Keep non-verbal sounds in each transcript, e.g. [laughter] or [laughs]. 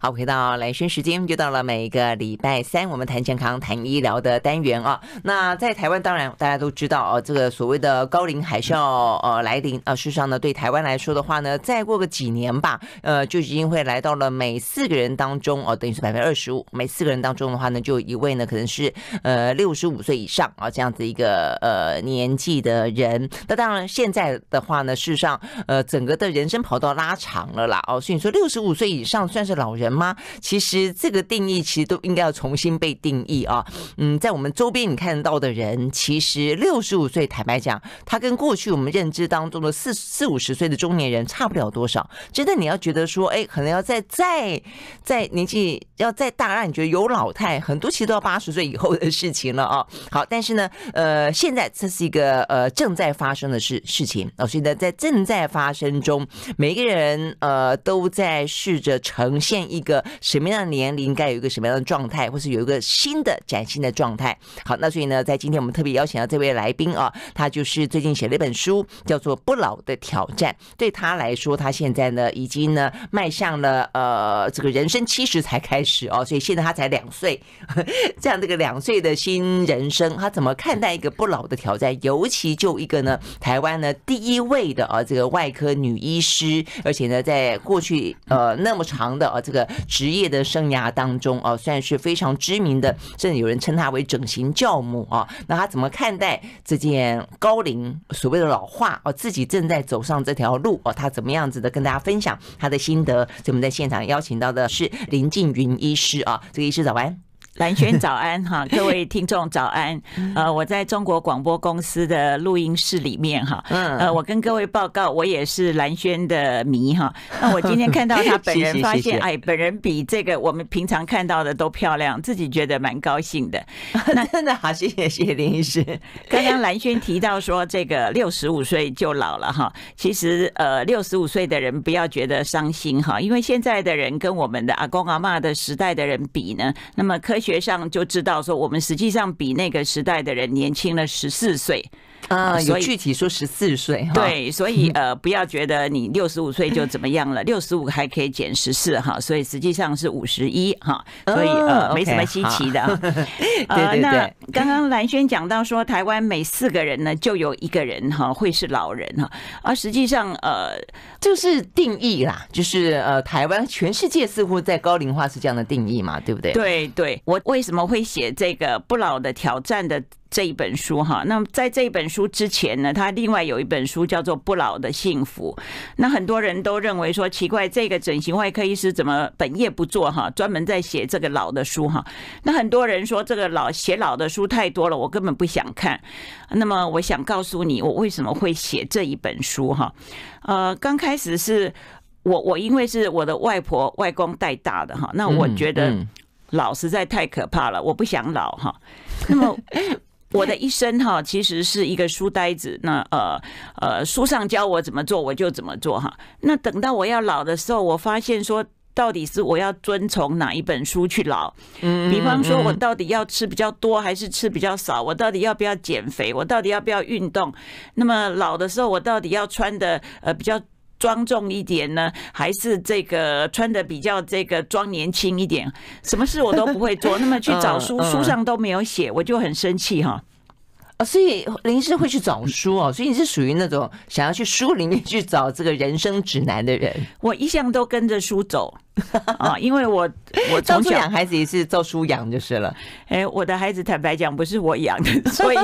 好，回到来生时间，又到了每个礼拜三，我们谈健康、谈医疗的单元啊。那在台湾，当然大家都知道哦，这个所谓的高龄海啸呃来临啊。事实上呢，对台湾来说的话呢，再过个几年吧，呃，就已经会来到了每四个人当中哦，等于是百分之二十五，每四个人当中的话呢，就一位呢可能是呃六十五岁以上啊这样子一个呃年纪的人。那当然现在的话呢，事实上呃整个的人生跑道拉长了啦哦，所以你说六十五岁以上算是老人吗？其实这个定义其实都应该要重新被定义啊。嗯，在我们周边你看到的人，其实六十五岁，坦白讲，他跟过去我们认知当中的四四五十岁的中年人差不了多少。真的，你要觉得说，哎，可能要再再再年纪要再大，让你觉得有老态，很多其实都要八十岁以后的事情了啊。好，但是呢，呃，现在这是一个呃正在发生的事事情啊，所以呢，在正在发生中，每个人呃都在试着呈现一一个。什么样的年龄该有一个什么样的状态，或是有一个新的崭新的状态？好，那所以呢，在今天我们特别邀请到这位来宾啊，他就是最近写了一本书，叫做《不老的挑战》。对他来说，他现在呢已经呢迈向了呃这个人生七十才开始哦，所以现在他才两岁，[laughs] 这样这个两岁的新人生，他怎么看待一个不老的挑战？尤其就一个呢台湾呢第一位的啊这个外科女医师，而且呢在过去呃那么长的啊这个职业。的生涯当中啊，算是非常知名的，甚至有人称他为整形教母啊。那他怎么看待这件高龄所谓的老化哦？自己正在走上这条路哦，他怎么样子的跟大家分享他的心得？所以我们在现场邀请到的是林静云医师啊，这个医师早安。兰萱早安哈，[laughs] 各位听众早安。呃，我在中国广播公司的录音室里面哈，呃，我跟各位报告，我也是蓝轩的迷哈。那我今天看到他 [laughs] 本人，发现哎，本人比这个我们平常看到的都漂亮，自己觉得蛮高兴的。[laughs] 那真的好，谢谢谢谢林医师。刚刚蓝轩提到说这个六十五岁就老了哈，其实呃六十五岁的人不要觉得伤心哈，因为现在的人跟我们的阿公阿嬷的时代的人比呢，那么科学。学上就知道说，我们实际上比那个时代的人年轻了十四岁。[laughs] 啊，有具体说十四岁，对，所以呃，不要觉得你六十五岁就怎么样了，六十五还可以减十四哈，所以实际上是五十一哈，所以呃，没什么稀奇的。[laughs] 对对对。那刚刚蓝轩讲到说，台湾每四个人呢就有一个人哈会是老人哈，而实际上呃，就是定义啦，就是呃，台湾全世界似乎在高龄化是这样的定义嘛，对不对？对对，我为什么会写这个不老的挑战的？这一本书哈，那么在这一本书之前呢，他另外有一本书叫做《不老的幸福》。那很多人都认为说奇怪，这个整形外科医师怎么本业不做哈，专门在写这个老的书哈？那很多人说这个老写老的书太多了，我根本不想看。那么我想告诉你，我为什么会写这一本书哈？呃，刚开始是我我因为是我的外婆外公带大的哈，那我觉得老实在太可怕了，我不想老哈。那么。我的一生哈，其实是一个书呆子。那呃呃，书上教我怎么做，我就怎么做哈。那等到我要老的时候，我发现说，到底是我要遵从哪一本书去老？嗯，比方说我到底要吃比较多，还是吃比较少？我到底要不要减肥？我到底要不要运动？那么老的时候，我到底要穿的呃比较？庄重一点呢，还是这个穿的比较这个装年轻一点？什么事我都不会做，那么去 [laughs] 找书，书上都没有写，我就很生气哈。啊，所以林医师会去找书哦，所以你是属于那种想要去书里面去找这个人生指南的人。我一向都跟着书走 [laughs] 啊，因为我 [laughs] 我从小养孩子也是照书养就是了。[laughs] 哎，我的孩子坦白讲不是我养的，所以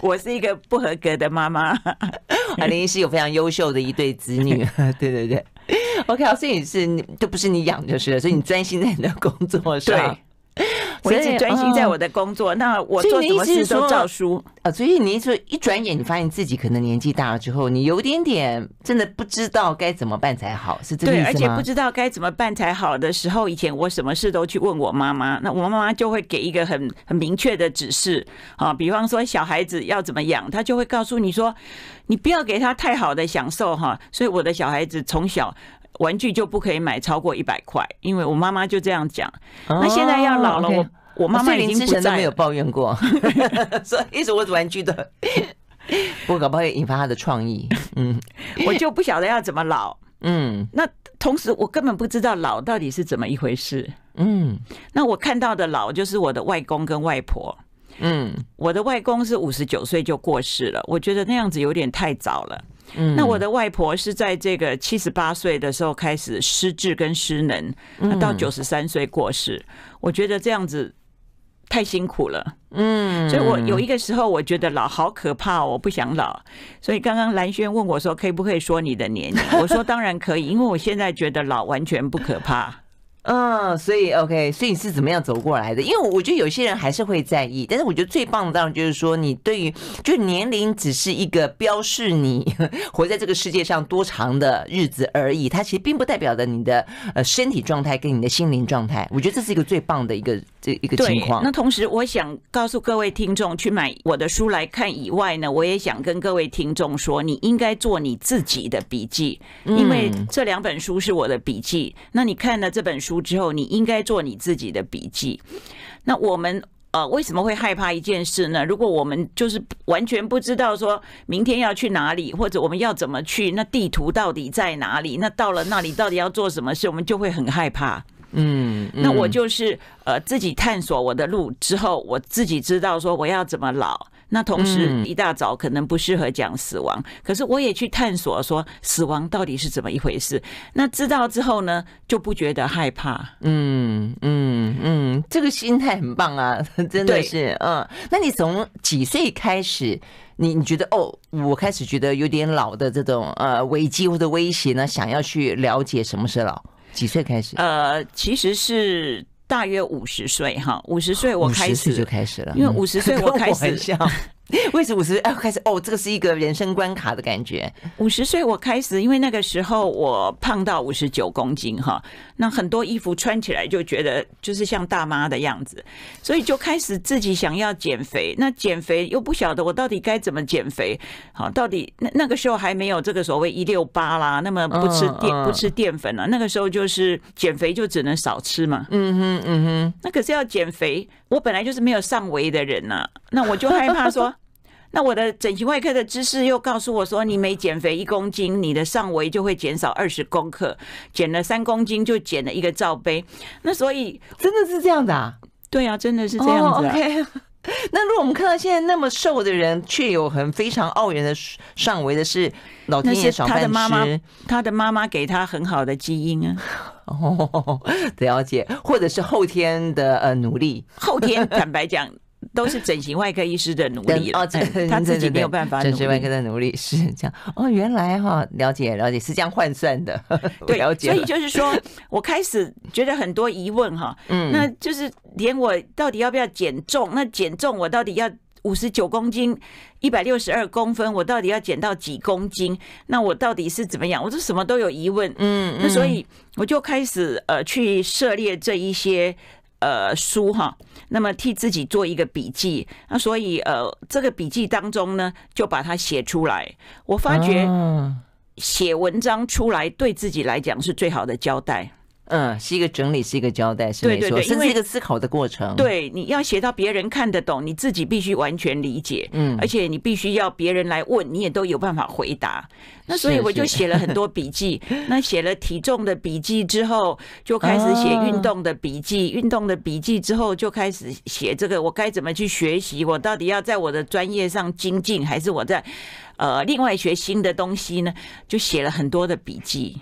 我是一个不合格的妈妈。啊，林医师有非常优秀的一对子女，对对对。OK，所以是你都不是你养就是了，所以你专心在你的工作上。[laughs] 我一直专心在我的工作，那我做什么事都照书啊。所以你说一转眼，你发现自己可能年纪大了之后，你有点点真的不知道该怎么办才好，是这个意思吗？对，而且不知道该怎么办才好的时候，以前我什么事都去问我妈妈，那我妈妈就会给一个很很明确的指示啊。比方说小孩子要怎么养，她就会告诉你说，你不要给他太好的享受哈。所以我的小孩子从小。玩具就不可以买超过一百块，因为我妈妈就这样讲。那现在要老了，我我妈妈已经不在，没有抱怨过，[laughs] 所以一直我玩具的，不过搞不好会引发他的创意。嗯，[laughs] 我就不晓得要怎么老。嗯，那同时我根本不知道老到底是怎么一回事。嗯，那我看到的老就是我的外公跟外婆。嗯，我的外公是五十九岁就过世了，我觉得那样子有点太早了。嗯，那我的外婆是在这个七十八岁的时候开始失智跟失能，到九十三岁过世，我觉得这样子太辛苦了。嗯，所以我有一个时候我觉得老好可怕，我不想老。所以刚刚蓝轩问我说，可以不可以说你的年龄？我说当然可以，因为我现在觉得老完全不可怕。嗯，所以 OK，所以你是怎么样走过来的？因为我觉得有些人还是会在意，但是我觉得最棒的当然就是说，你对于就年龄只是一个标示你 [laughs] 活在这个世界上多长的日子而已，它其实并不代表着你的呃身体状态跟你的心灵状态。我觉得这是一个最棒的一个这一个情况。那同时，我想告诉各位听众，去买我的书来看以外呢，我也想跟各位听众说，你应该做你自己的笔记，因为这两本书是我的笔记。那你看了这本书。书之后，你应该做你自己的笔记。那我们呃为什么会害怕一件事呢？如果我们就是完全不知道说明天要去哪里，或者我们要怎么去，那地图到底在哪里？那到了那里到底要做什么事，我们就会很害怕。嗯，嗯，那我就是呃自己探索我的路之后，我自己知道说我要怎么老。那同时一大早可能不适合讲死亡，可是我也去探索说死亡到底是怎么一回事。那知道之后呢，就不觉得害怕。嗯嗯嗯，这个心态很棒啊，[laughs] 真的是。嗯，那你从几岁开始，你你觉得哦，我开始觉得有点老的这种呃危机或者威胁呢？想要去了解什么是老？几岁开始？呃，其实是。大约五十岁哈，五十岁我开始就开始了，因为五十岁我开始。[laughs] [laughs] 为什么五十岁哎开始哦？这个是一个人生关卡的感觉。五十岁我开始，因为那个时候我胖到五十九公斤哈，那很多衣服穿起来就觉得就是像大妈的样子，所以就开始自己想要减肥。那减肥又不晓得我到底该怎么减肥？好，到底那那个时候还没有这个所谓一六八啦，那么不吃淀不吃淀粉了。那个时候就是减肥就只能少吃嘛。嗯哼嗯哼。那可是要减肥，我本来就是没有上围的人呐，那我就害怕说。那我的整形外科的知识又告诉我说，你每减肥一公斤，你的上围就会减少二十公克，减了三公斤就减了一个罩杯。那所以真的是这样的啊？对啊，真的是这样子啊。Oh, okay. 那如果我们看到现在那么瘦的人，却有很非常傲人的上围的是老天爷赏饭吃，他的妈妈，他的妈妈给他很好的基因啊。哦，了解，或者是后天的呃努力，后天坦白讲。都是整形外科医师的努力 [laughs] 哦，他自己没有办法。整形外科的努力是这样哦，原来哈，了解了解，是这样换算的。对，[laughs] [laughs] 了解。所以就是说我开始觉得很多疑问哈，嗯，那就是连我到底要不要减重？那减重我到底要五十九公斤，一百六十二公分，我到底要减到几公斤？那我到底是怎么样？我就什么都有疑问，嗯，那所以我就开始呃去涉猎这一些。呃，书哈，那么替自己做一个笔记，那所以呃，这个笔记当中呢，就把它写出来。我发觉写文章出来，对自己来讲是最好的交代。嗯，是一个整理，是一个交代，是没错，对对对，是一个思考的过程。对，你要写到别人看得懂，你自己必须完全理解。嗯，而且你必须要别人来问，你也都有办法回答。那所以我就写了很多笔记。[laughs] 是是那写了体重的笔记之后，就开始写运动的笔记。运动的笔记之后，就开始写这个我该怎么去学习？我到底要在我的专业上精进，还是我在呃另外学新的东西呢？就写了很多的笔记。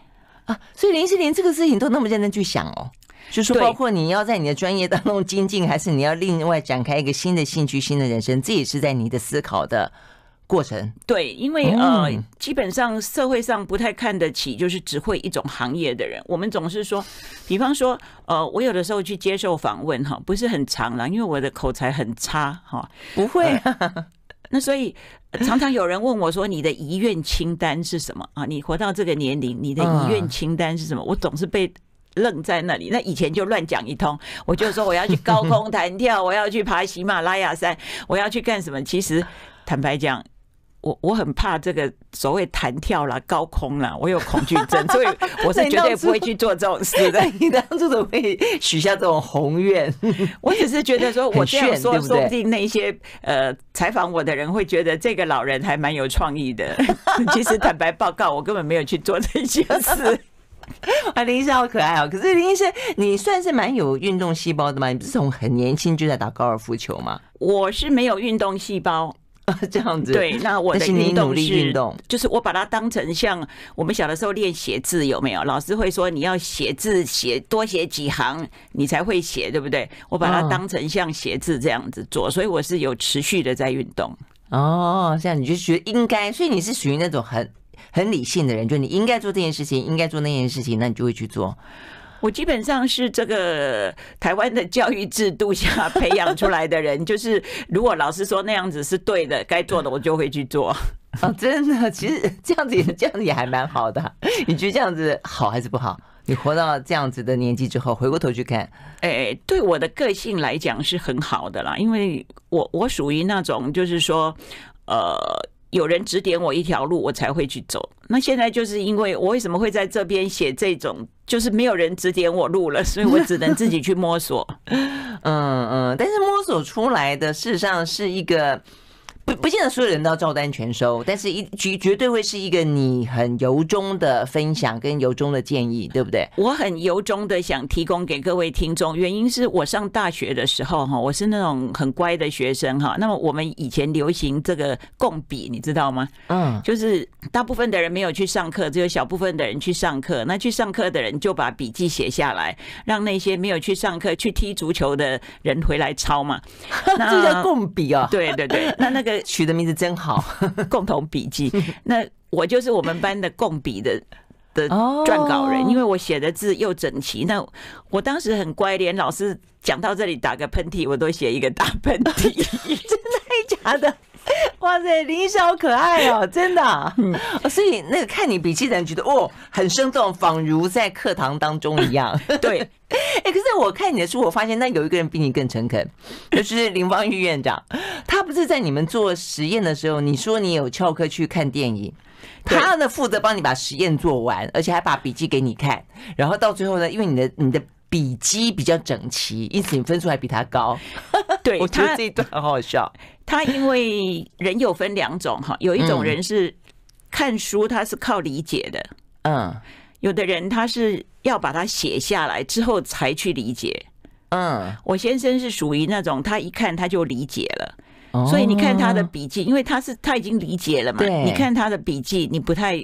啊，所以林志玲这个事情都那么认真去想哦，就是包括你要在你的专业当中精进，还是你要另外展开一个新的兴趣、新的人生，这也是在你的思考的过程。对，因为呃，基本上社会上不太看得起就是只会一种行业的人。我们总是说，比方说，呃，我有的时候去接受访问哈，不是很长了，因为我的口才很差哈，不会啊。那所以常常有人问我说：“你的遗愿清单是什么啊？你活到这个年龄，你的遗愿清单是什么？”我总是被愣在那里。那以前就乱讲一通，我就说我要去高空弹跳，我要去爬喜马拉雅山，我要去干什么？其实坦白讲。我我很怕这个所谓弹跳啦、高空啦，我有恐惧症，所以 [laughs] 我是绝对不会去做这种事的。你当初怎么会许下这种宏愿？[laughs] 我只是觉得说，我这样说，说不定那些呃采访我的人会觉得这个老人还蛮有创意的。[laughs] 其实坦白报告，我根本没有去做这些事。啊，林医生好可爱哦！可是林医生，你算是蛮有运动细胞的嘛？你不是从很年轻就在打高尔夫球吗？我是没有运动细胞。[laughs] 这样子，对，那我的运动是，运动就是我把它当成像我们小的时候练写字，有没有？老师会说你要写字写多写几行，你才会写，对不对？我把它当成像写字这样子做，所以我是有持续的在运动。哦，这样你就觉得应该，所以你是属于那种很很理性的人，就你应该做这件事情，应该做那件事情，那你就会去做。我基本上是这个台湾的教育制度下培养出来的人，就是如果老师说那样子是对的，该做的我就会去做。[laughs] 哦，真的，其实这样子也这样子也还蛮好的。[laughs] 你觉得这样子好还是不好？你活到这样子的年纪之后，回过头去看，哎，对我的个性来讲是很好的啦，因为我我属于那种就是说，呃。有人指点我一条路，我才会去走。那现在就是因为我为什么会在这边写这种，就是没有人指点我路了，所以我只能自己去摸索。[laughs] 嗯嗯，但是摸索出来的事实上是一个。不不见得所有人都要照单全收，但是一绝绝对会是一个你很由衷的分享跟由衷的建议，对不对？我很由衷的想提供给各位听众，原因是我上大学的时候哈，我是那种很乖的学生哈。那么我们以前流行这个共笔，你知道吗？嗯，就是大部分的人没有去上课，只有小部分的人去上课。那去上课的人就把笔记写下来，让那些没有去上课去踢足球的人回来抄嘛。[laughs] 那这叫共笔啊？对对对，那那个。取的名字真好，[laughs] 共同笔记。那我就是我们班的共笔的的撰稿人，因为我写的字又整齐。那我当时很乖，连老师讲到这里打个喷嚏，我都写一个大喷嚏。[laughs] 真的假的？[laughs] 哇塞，林医师好可爱哦，[laughs] 真的。所以那个看你笔记的人觉得哦，很生动，仿如在课堂当中一样。[laughs] 对。哎、欸，可是我看你的书，我发现那有一个人比你更诚恳，就是林芳玉院长。他不是在你们做实验的时候，你说你有翘课去看电影，他呢负责帮你把实验做完，而且还把笔记给你看。然后到最后呢，因为你的你的笔记比较整齐，因此你分数还比他高。[laughs] 对，我觉得这一段很好笑。他因为人有分两种哈，有一种人是看书，他是靠理解的，嗯。有的人他是要把它写下来之后才去理解，嗯，我先生是属于那种他一看他就理解了，所以你看他的笔记，因为他是他已经理解了嘛，你看他的笔记你不太，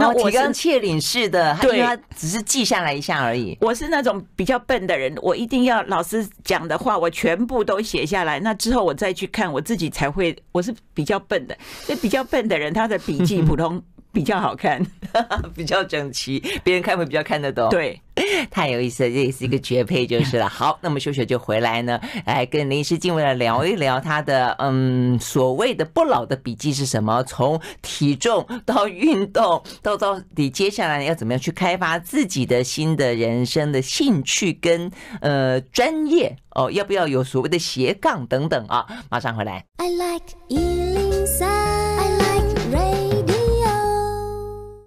那我提纲挈领式的，对，他只是记下来一下而已。我是那种比较笨的人，我一定要老师讲的话我全部都写下来，那之后我再去看我自己才会。我是比较笨的，所以比较笨的人他的笔记 [laughs] 普通。比较好看，[laughs] 比较整齐，别人看会比较看得懂。对，[laughs] 太有意思了，这也是一个绝配就是了。[laughs] 好，那么秀秀就回来呢，来跟林医师进位来聊一聊他的嗯所谓的不老的笔记是什么？从体重到运动，到到底接下来要怎么样去开发自己的新的人生的兴趣跟呃专业哦？要不要有所谓的斜杠等等啊？马上回来。I like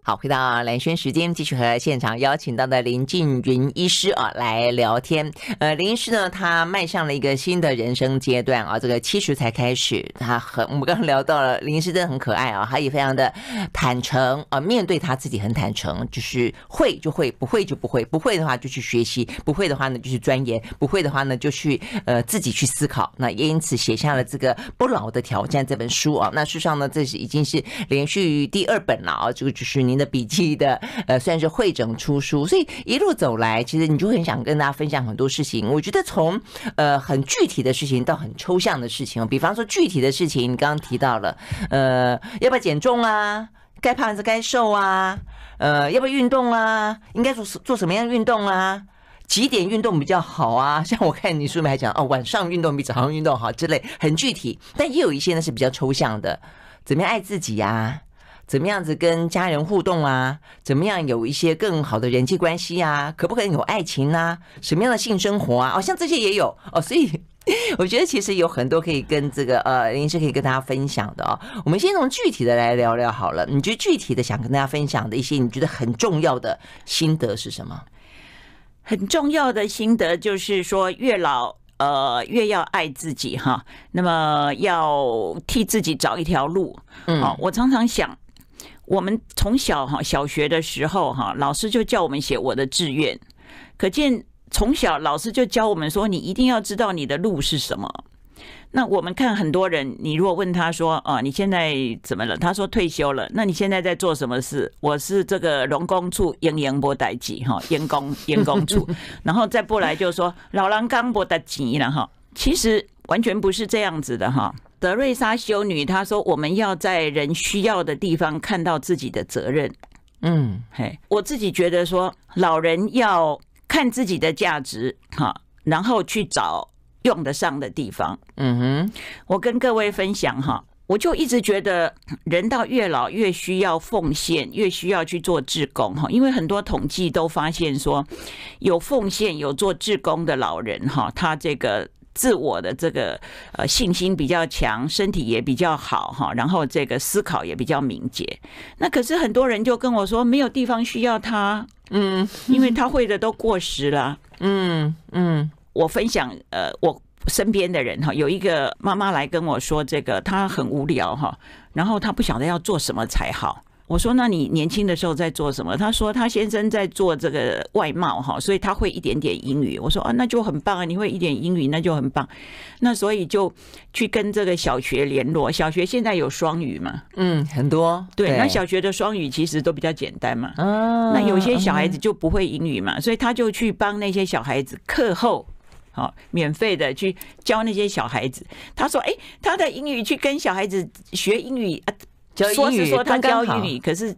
好，回到蓝轩时间，继续和现场邀请到的林静云医师啊来聊天。呃，林医师呢，他迈向了一个新的人生阶段啊，这个七十才开始，他很 [laughs] 我们刚刚聊到了，林医师真的很可爱啊，他也非常的坦诚啊，面对他自己很坦诚，就是会就会，不会就不会，不会的话就去学习，不会的话呢就去钻研，不会的话呢就去呃自己去思考。那也因此写下了这个《不老的挑战》这本书啊。那事实上呢，这是已经是连续第二本了啊，这个就是的笔记的呃，算是汇整出书，所以一路走来，其实你就很想跟大家分享很多事情。我觉得从呃很具体的事情到很抽象的事情，比方说具体的事情，你刚刚提到了呃，要不要减重啊？该胖还是该瘦啊？呃，要不要运动啊？应该做做什么样的运动啊？几点运动比较好啊？[laughs] 像我看你书里面还讲哦，晚上运动比早上运动好之类，很具体。但也有一些呢是比较抽象的，怎么样爱自己呀、啊？怎么样子跟家人互动啊？怎么样有一些更好的人际关系啊？可不可以有爱情啊？什么样的性生活啊？哦，像这些也有哦，所以 [laughs] 我觉得其实有很多可以跟这个呃林医师可以跟大家分享的哦。我们先从具体的来聊聊好了。你觉得具体的想跟大家分享的一些你觉得很重要的心得是什么？很重要的心得就是说，越老呃越要爱自己哈。那么要替自己找一条路。嗯，好，我常常想。我们从小哈小学的时候哈，老师就叫我们写我的志愿，可见从小老师就教我们说，你一定要知道你的路是什么。那我们看很多人，你如果问他说啊，你现在怎么了？他说退休了。那你现在在做什么事？我是这个农工处营营波代记哈，员工 [laughs] 员工处，[laughs] 然后再不来就说老狼刚波的急了哈。其实完全不是这样子的哈。德瑞莎修女她说，我们要在人需要的地方看到自己的责任。嗯，嘿，我自己觉得说，老人要看自己的价值哈，然后去找。用得上的地方，嗯哼，我跟各位分享哈，我就一直觉得人到越老越需要奉献，越需要去做志工哈，因为很多统计都发现说，有奉献、有做志工的老人哈，他这个自我的这个呃信心比较强，身体也比较好哈，然后这个思考也比较敏捷。那可是很多人就跟我说，没有地方需要他，嗯，因为他会的都过时了，嗯嗯。我分享，呃，我身边的人哈，有一个妈妈来跟我说，这个她很无聊哈，然后她不晓得要做什么才好。我说：“那你年轻的时候在做什么？”他说：“他先生在做这个外贸哈，所以他会一点点英语。”我说：“啊，那就很棒啊！你会一点英语，那就很棒。那所以就去跟这个小学联络。小学现在有双语嘛？嗯，很多。对，那小学的双语其实都比较简单嘛。嗯，那有些小孩子就不会英语嘛，所以他就去帮那些小孩子课后。”好，免费的去教那些小孩子。他说：“哎，他的英语去跟小孩子学英语啊，说是说他教英语，可是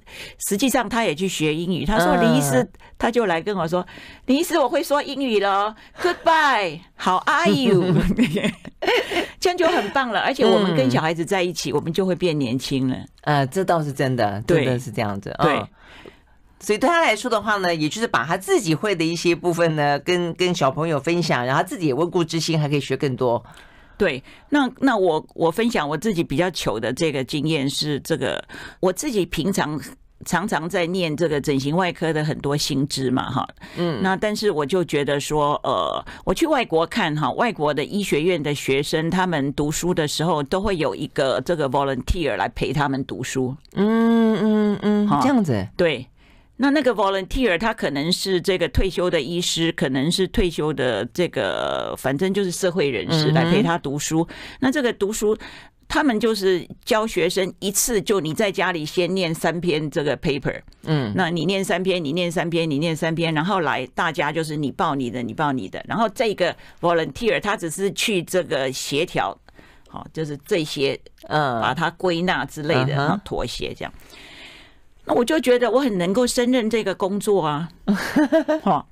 实际上他也去学英语。”他说：“林医师，他就来跟我说，林医师，我会说英语了。[laughs] Goodbye，How are you？[laughs] 这样就很棒了。而且我们跟小孩子在一起，我们就会变年轻了。呃，这倒是真的，真的是这样子。对。”所以对他来说的话呢，也就是把他自己会的一些部分呢，跟跟小朋友分享，然后自己也温故知新，还可以学更多。对，那那我我分享我自己比较糗的这个经验是这个，我自己平常常常在念这个整形外科的很多新知嘛，哈，嗯，那但是我就觉得说，呃，我去外国看哈，外国的医学院的学生他们读书的时候，都会有一个这个 volunteer 来陪他们读书。嗯嗯嗯，这样子，对。那那个 volunteer 他可能是这个退休的医师，可能是退休的这个，反正就是社会人士来陪他读书。那这个读书，他们就是教学生一次就你在家里先念三篇这个 paper，嗯，那你念三篇，你念三篇，你念三篇，然后来大家就是你报你的，你报你的，然后这个 volunteer 他只是去这个协调，好，就是这些呃把它归纳之类的，然后妥协这样。那我就觉得我很能够胜任这个工作啊，[laughs] 哈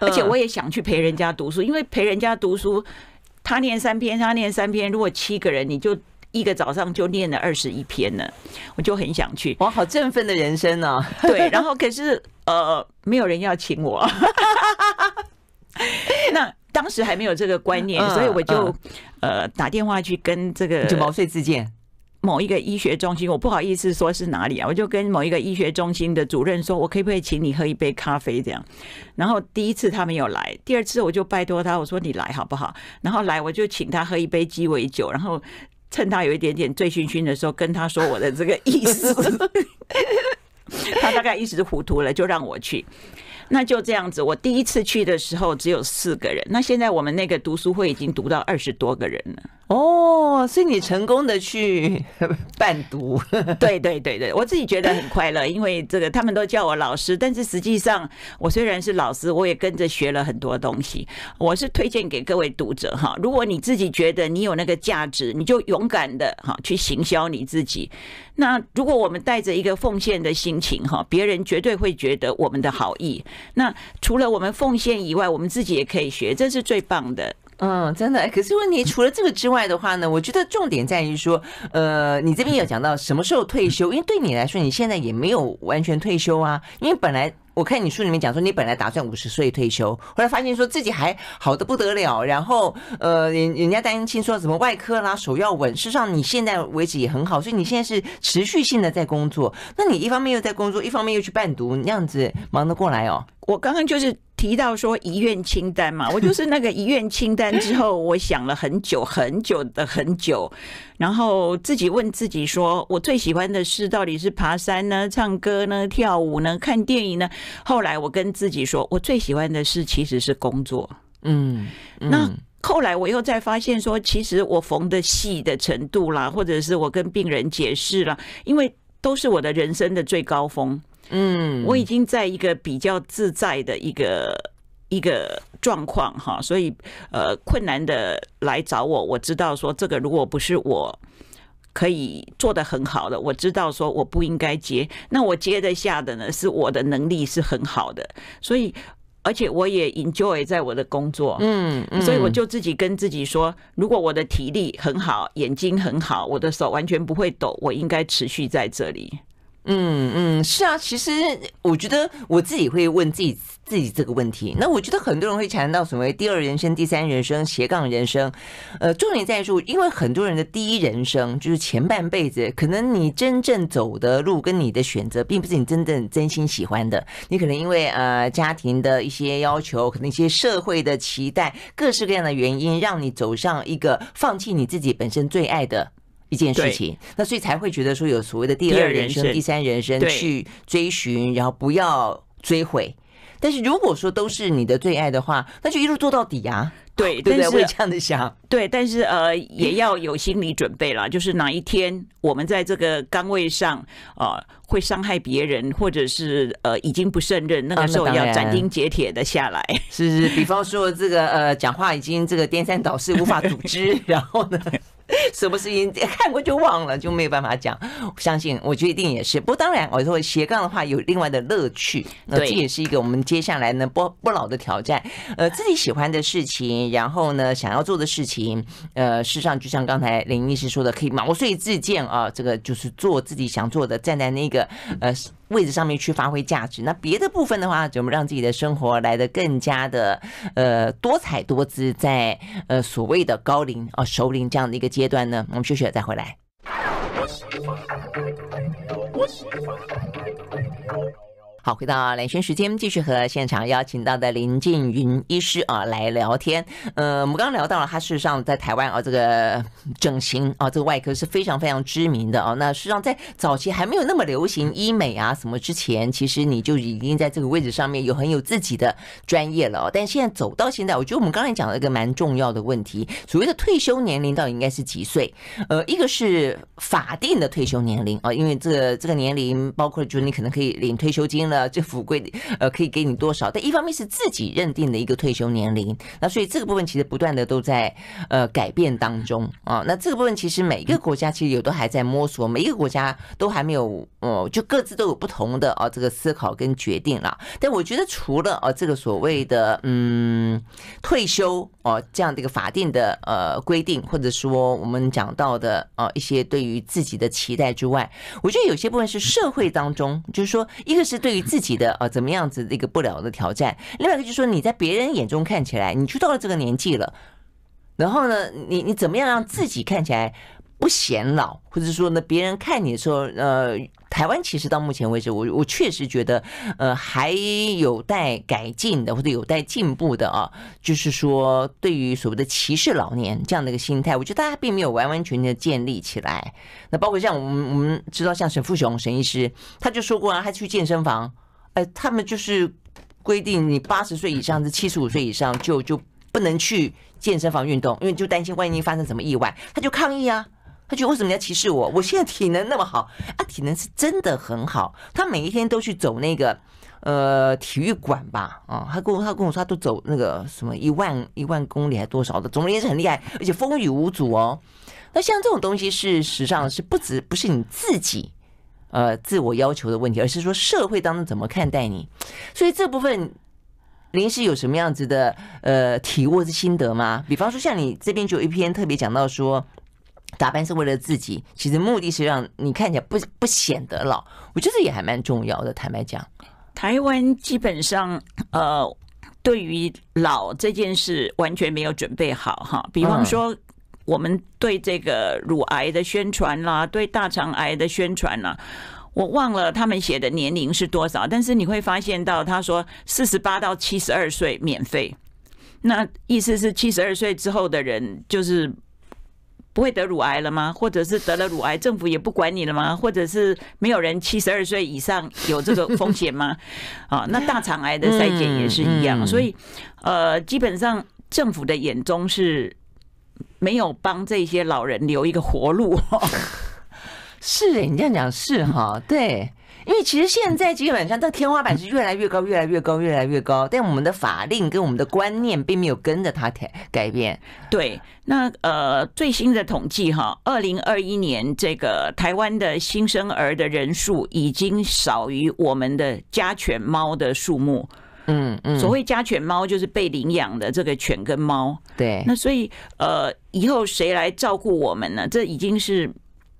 而且我也想去陪人家读书，因为陪人家读书，他念三篇，他念三篇，如果七个人，你就一个早上就念了二十一篇了，我就很想去。哇，好振奋的人生呢！[laughs] 对，然后可是呃，没有人要请我，[laughs] 那当时还没有这个观念，所以我就呃打电话去跟这个就毛遂自荐。某一个医学中心，我不好意思说是哪里啊，我就跟某一个医学中心的主任说，我可不可以请你喝一杯咖啡这样？然后第一次他没有来，第二次我就拜托他，我说你来好不好？然后来我就请他喝一杯鸡尾酒，然后趁他有一点点醉醺醺的时候，跟他说我的这个意思，[laughs] 他大概一时糊涂了，就让我去。那就这样子，我第一次去的时候只有四个人，那现在我们那个读书会已经读到二十多个人了。哦，所以你成功的去 [laughs] 伴读，[laughs] 对对对对，我自己觉得很快乐，因为这个他们都叫我老师，但是实际上我虽然是老师，我也跟着学了很多东西。我是推荐给各位读者哈，如果你自己觉得你有那个价值，你就勇敢的哈去行销你自己。那如果我们带着一个奉献的心情哈，别人绝对会觉得我们的好意。那除了我们奉献以外，我们自己也可以学，这是最棒的。嗯，真的。可是问题除了这个之外的话呢，我觉得重点在于说，呃，你这边有讲到什么时候退休？因为对你来说，你现在也没有完全退休啊。因为本来我看你书里面讲说，你本来打算五十岁退休，后来发现说自己还好的不得了，然后呃，人人家担心说什么外科啦，手要稳。事实上，你现在为止也很好，所以你现在是持续性的在工作。那你一方面又在工作，一方面又去伴读，那样子忙得过来哦？我刚刚就是。提到说遗愿清单嘛，我就是那个遗愿清单之后，我想了很久很久的很久，然后自己问自己说，我最喜欢的事到底是爬山呢、唱歌呢、跳舞呢、看电影呢？后来我跟自己说，我最喜欢的事其实是工作。嗯，嗯，那后来我又再发现说，其实我缝的细的程度啦，或者是我跟病人解释啦，因为都是我的人生的最高峰。嗯，我已经在一个比较自在的一个一个状况哈，所以呃，困难的来找我，我知道说这个如果不是我可以做得很好的，我知道说我不应该接，那我接得下的呢，是我的能力是很好的，所以而且我也 enjoy 在我的工作，嗯，所以我就自己跟自己说，如果我的体力很好，眼睛很好，我的手完全不会抖，我应该持续在这里。嗯嗯，是啊，其实我觉得我自己会问自己自己这个问题。那我觉得很多人会谈到所谓第二人生、第三人生、斜杠人生。呃，重点在于说，因为很多人的第一人生就是前半辈子，可能你真正走的路跟你的选择，并不是你真正真心喜欢的。你可能因为呃家庭的一些要求，可能一些社会的期待，各式各样的原因，让你走上一个放弃你自己本身最爱的。一件事情，那所以才会觉得说有所谓的第二人生、第三人生去追寻，然后不要追悔。但是如果说都是你的最爱的话，那就一路做到底啊！对，[laughs] 对不对？会这样的想。对，但是呃，也要有心理准备啦，就是哪一天我们在这个岗位上呃会伤害别人，或者是呃已经不胜任，那个时候要斩钉截铁的下来。是是，比方说这个呃讲话已经这个颠三倒四，无法组织，[laughs] 然后呢？[laughs] 什么事情 [laughs] 看过就忘了，就没有办法讲。相信，我觉得一定也是。不过当然，我说斜杠的话有另外的乐趣，那这也是一个我们接下来呢不不老的挑战。呃，自己喜欢的事情，然后呢想要做的事情，呃，事实上就像刚才林医师说的，可以毛遂自荐啊，这个就是做自己想做的，站在那个呃。位置上面去发挥价值，那别的部分的话，怎么让自己的生活来得更加的呃多彩多姿，在呃所谓的高龄啊熟龄这样的一个阶段呢？我们休息了再回来。好，回到兰萱时间，继续和现场邀请到的林静云医师啊来聊天。呃，我们刚刚聊到了，他事实上在台湾啊，这个整形啊，这个外科是非常非常知名的啊。那事实上在早期还没有那么流行医美啊什么之前，其实你就已经在这个位置上面有很有自己的专业了。但现在走到现在，我觉得我们刚才讲了一个蛮重要的问题，所谓的退休年龄到底应该是几岁？呃，一个是法定的退休年龄啊，因为这这个年龄包括就是你可能可以领退休金。呃，这府规呃可以给你多少？但一方面是自己认定的一个退休年龄，那所以这个部分其实不断的都在呃改变当中啊。那这个部分其实每一个国家其实有都还在摸索，每一个国家都还没有哦，就各自都有不同的啊这个思考跟决定了。但我觉得除了啊这个所谓的嗯退休哦这样的一个法定的呃规定，或者说我们讲到的啊一些对于自己的期待之外，我觉得有些部分是社会当中，就是说一个是对于自己的呃怎么样子的一个不了的挑战，另外一个就是说你在别人眼中看起来，你就到了这个年纪了，然后呢，你你怎么样让自己看起来不显老，或者说呢，别人看你的时候，呃，台湾其实到目前为止，我我确实觉得呃还有待改进的，或者有待进步的啊，就是说对于所谓的歧视老年这样的一个心态，我觉得大家并没有完完全全的建立起来。那包括像我们我们知道，像沈富雄沈医师，他就说过啊，他去健身房。呃，他们就是规定你八十岁以上，是七十五岁以上就就不能去健身房运动，因为就担心万一发生什么意外，他就抗议啊，他觉得为什么要歧视我？我现在体能那么好啊，体能是真的很好，他每一天都去走那个呃体育馆吧，啊，他跟我他跟我说他都走那个什么一万一万公里还多少的，总而言之很厉害，而且风雨无阻哦。那像这种东西，事实上是不止不是你自己。呃，自我要求的问题，而是说社会当中怎么看待你，所以这部分林医师有什么样子的呃体悟的心得吗？比方说，像你这边就有一篇特别讲到说，打扮是为了自己，其实目的是让你看起来不不显得老，我觉得这也还蛮重要的。坦白讲，台湾基本上呃，对于老这件事完全没有准备好哈，比方说。我们对这个乳癌的宣传啦，对大肠癌的宣传啦，我忘了他们写的年龄是多少，但是你会发现到他说四十八到七十二岁免费，那意思是七十二岁之后的人就是不会得乳癌了吗？或者是得了乳癌，政府也不管你了吗？或者是没有人七十二岁以上有这个风险吗？啊，[laughs] 那大肠癌的筛检也是一样，所以呃，基本上政府的眼中是没有帮这些老人留一个活路。[laughs] [laughs] 是哎，你这样讲是哈，对，因为其实现在基本上这天花板是越来越高，越来越高，越来越高，但我们的法令跟我们的观念并没有跟着它改改变。对，那呃最新的统计哈，二零二一年这个台湾的新生儿的人数已经少于我们的家犬猫的数目。嗯嗯，所谓家犬猫就是被领养的这个犬跟猫。对，那所以呃以后谁来照顾我们呢？这已经是。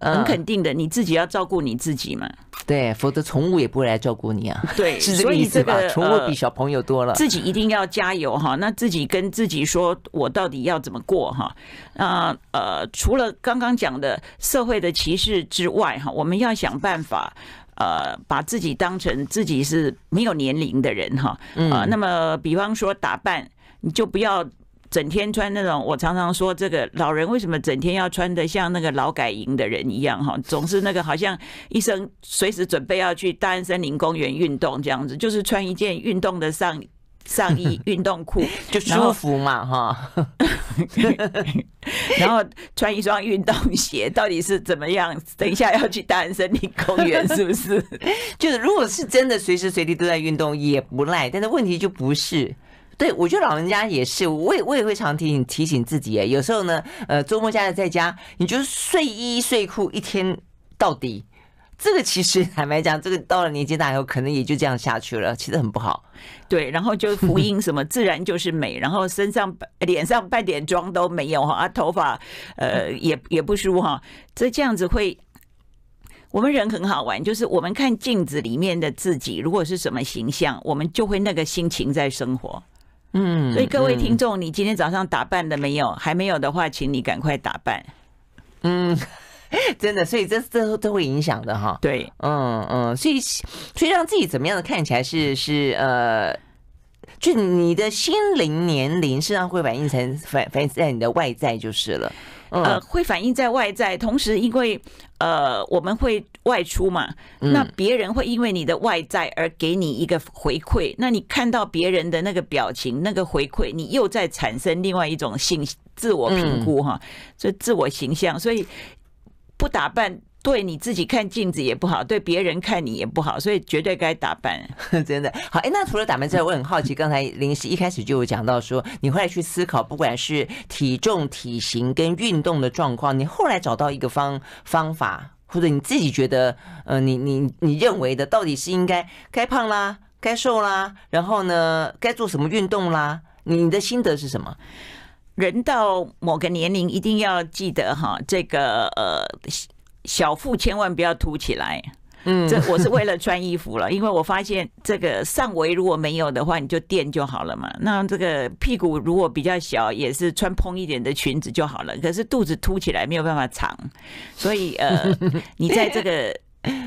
很肯定的，你自己要照顾你自己嘛。对，否则宠物也不会来照顾你啊。[laughs] 对，是这个意思吧？宠物比小朋友多了，自己一定要加油哈。那自己跟自己说，我到底要怎么过哈？那呃，除了刚刚讲的社会的歧视之外哈，我们要想办法呃，把自己当成自己是没有年龄的人哈。啊，那么比方说打扮，你就不要。整天穿那种，我常常说，这个老人为什么整天要穿的像那个劳改营的人一样哈？总是那个好像医生随时准备要去大安森林公园运动这样子，就是穿一件运动的上上衣、[laughs] 运动裤就舒服嘛哈。[laughs] 然后穿一双运动鞋，到底是怎么样？等一下要去大安森林公园是不是？[laughs] 就是如果是真的随时随地都在运动也不赖，但是问题就不是。对，我觉得老人家也是，我也我也会常提醒提醒自己，有时候呢，呃，周末假日在家，你就是睡衣睡裤一天到底，这个其实 [laughs] 坦白讲，这个到了年纪大以后，可能也就这样下去了，其实很不好。对，然后就福音什么自然就是美，然后身上脸上半点妆都没有哈，啊，头发呃也也不梳哈，这这样子会，我们人很好玩，就是我们看镜子里面的自己，如果是什么形象，我们就会那个心情在生活。嗯，所以各位听众，你今天早上打扮了没有？还没有的话，请你赶快打扮。嗯，[laughs] 真的，所以这这都会影响的哈。对，嗯嗯，所以所以让自己怎么样的看起来是是呃，就你的心灵年龄实际上会反映成反反映在你的外在就是了。呃，会反映在外在，同时因为呃我们会外出嘛，那别人会因为你的外在而给你一个回馈，那你看到别人的那个表情、那个回馈，你又在产生另外一种性自我评估哈，所以自我形象，所以不打扮。对你自己看镜子也不好，对别人看你也不好，所以绝对该打扮。[laughs] 真的好，哎，那除了打扮之外，我很好奇，刚才临时一开始就有讲到说，你会来去思考，不管是体重、体型跟运动的状况，你后来找到一个方方法，或者你自己觉得，呃，你你你认为的，到底是应该该胖啦，该瘦啦，然后呢，该做什么运动啦？你的心得是什么？人到某个年龄，一定要记得哈，这个呃。小腹千万不要凸起来，嗯，这我是为了穿衣服了，因为我发现这个上围如果没有的话，你就垫就好了嘛。那这个屁股如果比较小，也是穿蓬一点的裙子就好了。可是肚子凸起来没有办法藏，所以呃，[laughs] 你在这个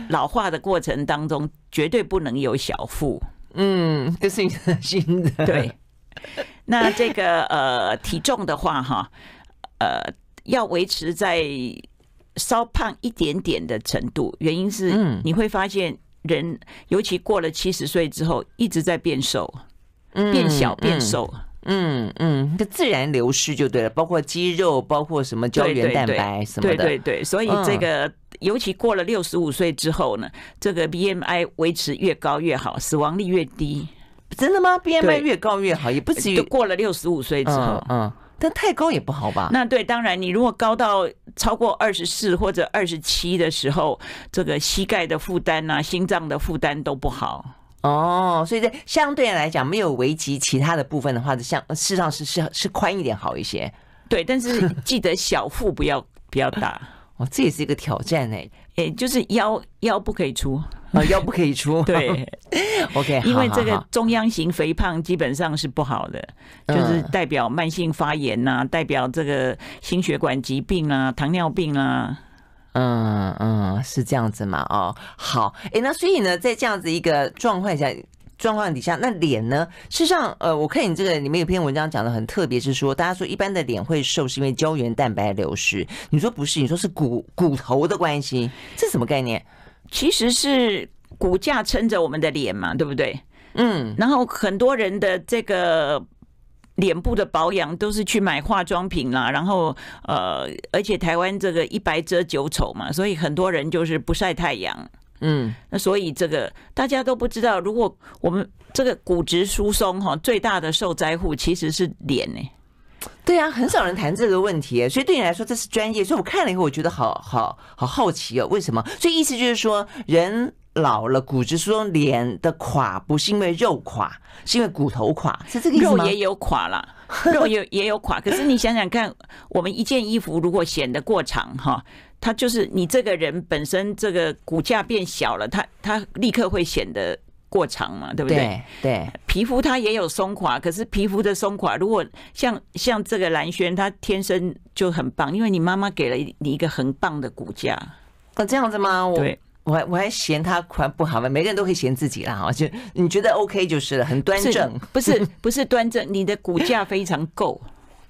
老化的过程当中，绝对不能有小腹。嗯，这是你的新的。[laughs] 对，那这个呃体重的话哈，呃要维持在。稍胖一点点的程度，原因是你会发现人，尤其过了七十岁之后，一直在变瘦，变小变瘦，嗯嗯，这自然流失就对了，包括肌肉，包括什么胶原蛋白什么的，对对对，所以这个尤其过了六十五岁之后呢，这个 BMI 维持越高越好，死亡率越低。真的吗？BMI 越高越好，也不至于过了六十五岁之后，嗯。但太高也不好吧？那对，当然，你如果高到超过二十四或者二十七的时候，这个膝盖的负担啊，心脏的负担都不好。哦，所以在相对来讲，没有危及其他的部分的话，像事实上是是是宽一点好一些。对，但是记得小腹不要不要大。[laughs] 哦，这也是一个挑战哎，哎，就是腰腰不可以粗。啊，腰不可以出，[laughs] 对，[laughs] OK，因为这个中央型肥胖基本上是不好的，就是代表慢性发炎呐，代表这个心血管疾病啊、糖尿病啊，嗯嗯，是这样子嘛？哦，好，哎，那所以呢，在这样子一个状况下。状况底下，那脸呢？事实上，呃，我看你这个里面有篇文章讲的很特别，是说大家说一般的脸会瘦是因为胶原蛋白流失，你说不是？你说是骨骨头的关系，这什么概念？其实是骨架撑着我们的脸嘛，对不对？嗯，然后很多人的这个脸部的保养都是去买化妆品啦，然后呃，而且台湾这个一白遮九丑嘛，所以很多人就是不晒太阳。嗯，那所以这个大家都不知道，如果我们这个骨质疏松哈，最大的受灾户其实是脸呢。对啊，很少人谈这个问题，所以对你来说这是专业。所以我看了以后，我觉得好好好好奇哦，为什么？所以意思就是说，人老了骨质疏松，脸的垮不是因为肉垮，是因为骨头垮，是这个意思吗？肉也有垮了，[laughs] 肉也也有垮。可是你想想看，我们一件衣服如果显得过长哈。它就是你这个人本身这个骨架变小了，它它立刻会显得过长嘛，对不对？对，对，皮肤它也有松垮，可是皮肤的松垮，如果像像这个蓝轩，她天生就很棒，因为你妈妈给了你一个很棒的骨架。那这样子吗？我对我还我还嫌他款不好吗？每个人都可以嫌自己啦，就你觉得 OK 就是了，很端正，不是不是端正，你的骨架非常够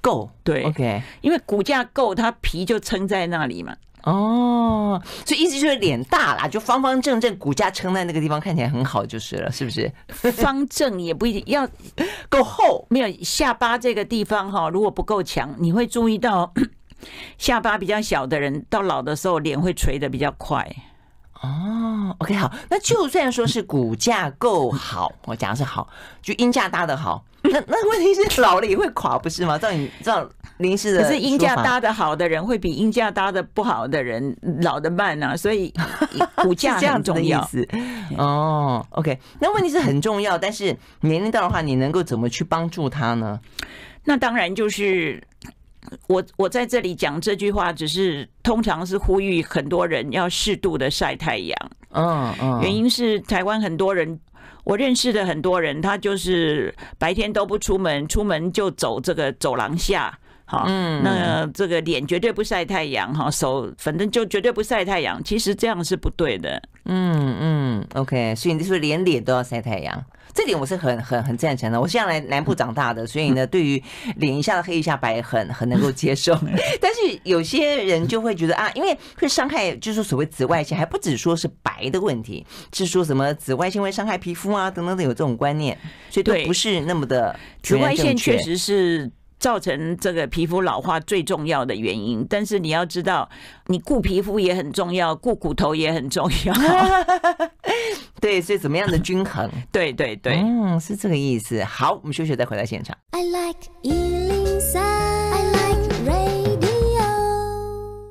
够，对，OK，因为骨架够，它皮就撑在那里嘛。哦，所以意思就是脸大啦，就方方正正，骨架撑在那个地方，看起来很好就是了，是不是？方正也不一定要 [laughs] 够厚，没有下巴这个地方哈，如果不够强，你会注意到 [coughs] 下巴比较小的人，到老的时候脸会垂的比较快。哦，OK，好，那就算说是骨架够好，[laughs] 我讲的是好，就音架搭的好，那那问题是老了也会垮，不是吗？照你照。临时的，可是音架搭的好的人会比音架搭的不好的人老得慢啊，所以 [laughs] 骨架很重要。这样子的意思哦，OK，那问题是很重要，但是年龄到的话，你能够怎么去帮助他呢？那当然就是我我在这里讲这句话，只是通常是呼吁很多人要适度的晒太阳。嗯嗯，原因是台湾很多人。我认识的很多人，他就是白天都不出门，出门就走这个走廊下，好，嗯，那这个脸绝对不晒太阳，哈，手反正就绝对不晒太阳。其实这样是不对的，嗯嗯，OK，所以你说连脸都要晒太阳。这点我是很很很赞成的。我是在来南部长大的，所以呢，对于脸一下子黑一下白很很能够接受。[laughs] 但是有些人就会觉得啊，因为会伤害，就是所谓紫外线，还不止说是白的问题，是说什么紫外线会伤害皮肤啊等等的有这种观念，所以都不是那么的。紫外线确实是。造成这个皮肤老化最重要的原因，但是你要知道，你顾皮肤也很重要，顾骨头也很重要。[laughs] [laughs] 对，所以怎么样的均衡？对对对，嗯，是这个意思。好，我们休息再回到现场。I like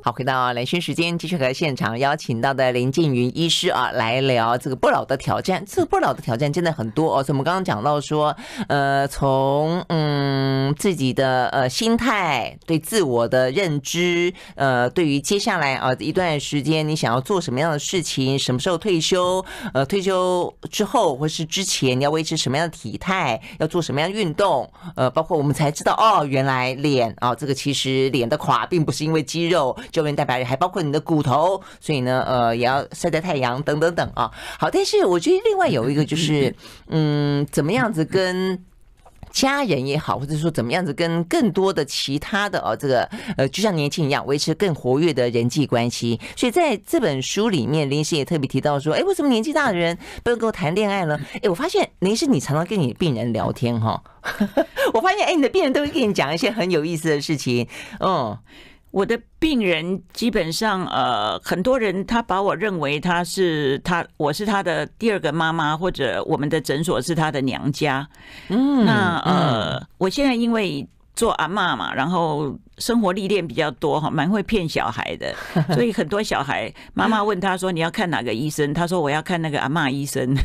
好，回到兰萱时间，继续和现场邀请到的林静云医师啊，来聊这个不老的挑战。这个不老的挑战真的很多哦。所以我们刚刚讲到说，呃，从嗯自己的呃心态、对自我的认知，呃，对于接下来啊一段时间你想要做什么样的事情，什么时候退休，呃，退休之后或是之前你要维持什么样的体态，要做什么样的运动，呃，包括我们才知道哦，原来脸啊，这个其实脸的垮并不是因为肌肉。胶原蛋白还包括你的骨头，所以呢，呃，也要晒晒太阳等等等啊。好，但是我觉得另外有一个就是，嗯，怎么样子跟家人也好，或者说怎么样子跟更多的其他的哦，这个呃，就像年轻一样，维持更活跃的人际关系。所以在这本书里面，林师也特别提到说，哎，为什么年纪大的人不能够谈恋爱呢？哎，我发现林师你常常跟你病人聊天哈，[laughs] 我发现哎，你的病人都会跟你讲一些很有意思的事情，嗯。我的病人基本上，呃，很多人他把我认为他是他，我是他的第二个妈妈，或者我们的诊所是他的娘家。嗯，那呃，我现在因为做阿嬷嘛，然后生活历练比较多哈，蛮会骗小孩的，[laughs] 所以很多小孩妈妈问他说，你要看哪个医生？他说我要看那个阿嬷医生。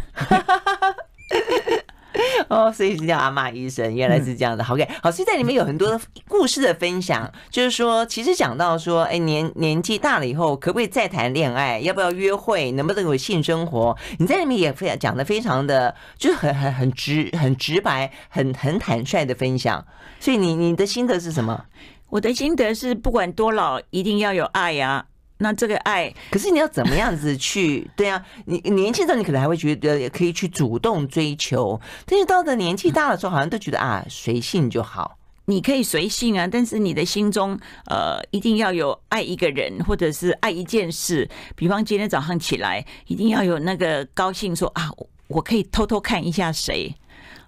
[laughs] 哦，所以是叫阿嬷医生，原来是这样的。OK，好，所以在里面有很多的故事的分享，就是说，其实讲到说，哎，年年纪大了以后，可不可以再谈恋爱？要不要约会？能不能有性生活？你在里面也非常讲的非常的，就是很很很直、很直白、很很坦率的分享。所以你你的心得是什么？我的心得是，不管多老，一定要有爱呀。那这个爱，可是你要怎么样子去？[laughs] 对啊，你年轻的时候你可能还会觉得也可以去主动追求，但是到了年纪大的时候，好像都觉得啊，随性就好。你可以随性啊，但是你的心中呃一定要有爱一个人，或者是爱一件事。比方今天早上起来，一定要有那个高兴说啊，我可以偷偷看一下谁，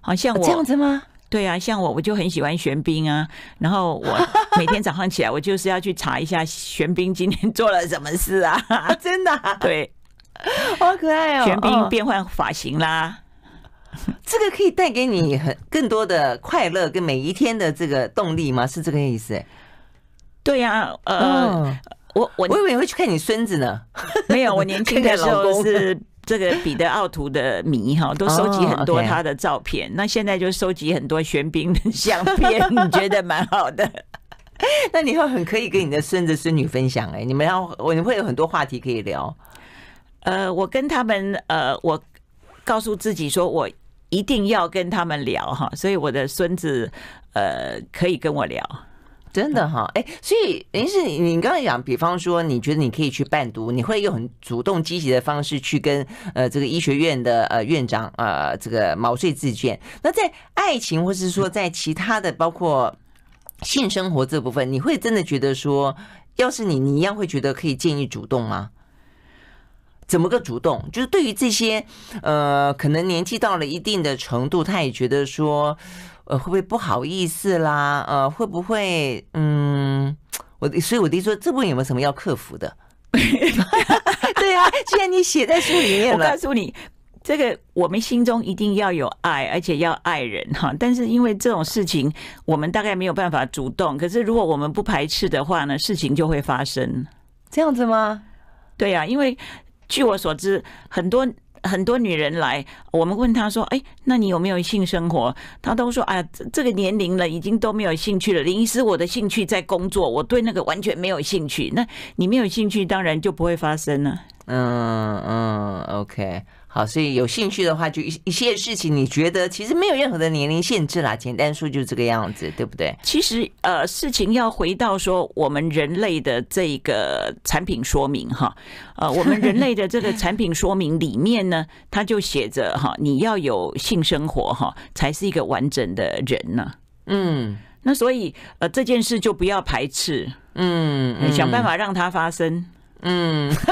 好像我这样子吗？对啊，像我我就很喜欢玄彬啊，然后我 [laughs] 每天早上起来，我就是要去查一下玄彬今天做了什么事啊，真的、啊，对，好可爱哦，玄彬变换发型啦。[laughs] 这个可以带给你很更多的快乐跟每一天的这个动力吗？是这个意思？对呀，呃，我我我以为你会去看你孙子呢。没有，我年轻的时候是这个彼得奥图的迷哈，都收集很多他的照片。那现在就收集很多玄彬的相片，你觉得蛮好的。那你会很可以跟你的孙子孙女分享哎，你们要我你会有很多话题可以聊。呃，我跟他们呃，我告诉自己说我。一定要跟他们聊哈，所以我的孙子呃可以跟我聊，真的哈，哎，所以等于是你刚才讲，比方说你觉得你可以去伴读，你会用很主动积极的方式去跟呃这个医学院的呃院长呃这个毛遂自荐。那在爱情或是说在其他的包括性生活这部分，你会真的觉得说，要是你你一样会觉得可以建议主动吗？怎么个主动？就是对于这些，呃，可能年纪到了一定的程度，他也觉得说，呃，会不会不好意思啦？呃，会不会，嗯，我所以我弟说，这部分有没有什么要克服的？[laughs] 对啊，既然你写在书里面了，我告诉你，这个我们心中一定要有爱，而且要爱人哈。但是因为这种事情，我们大概没有办法主动。可是如果我们不排斥的话呢，事情就会发生。这样子吗？对呀、啊，因为。据我所知，很多很多女人来，我们问她说：“哎，那你有没有性生活？”她都说：“啊，这个年龄了，已经都没有兴趣了。林医师，我的兴趣在工作，我对那个完全没有兴趣。那你没有兴趣，当然就不会发生了。”嗯嗯，OK。好，所以有兴趣的话，就一一些事情，你觉得其实没有任何的年龄限制啦。简单说就是这个样子，对不对？其实呃，事情要回到说我们人类的这个产品说明哈，呃，我们人类的这个产品说明里面呢，它就写着哈，你要有性生活哈，才是一个完整的人呢。嗯，那所以呃，这件事就不要排斥，嗯，嗯，想办法让它发生，嗯。[laughs]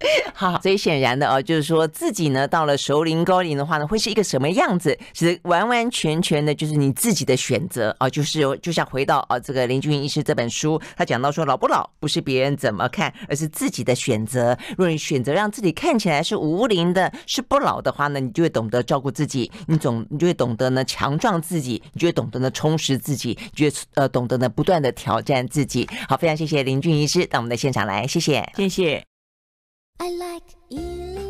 [laughs] 好，所以显然的啊，就是说自己呢，到了熟龄高龄的话呢，会是一个什么样子？其实完完全全的就是你自己的选择啊，就是就像回到啊这个林俊英医师这本书，他讲到说老不老不是别人怎么看，而是自己的选择。若你选择让自己看起来是无龄的，是不老的话呢，你就会懂得照顾自己，你总你就会懂得呢强壮自己，你就会懂得呢充实自己，你就会呃懂得呢不断的挑战自己。好，非常谢谢林俊医师到我们的现场来，谢谢，谢谢。I like eating.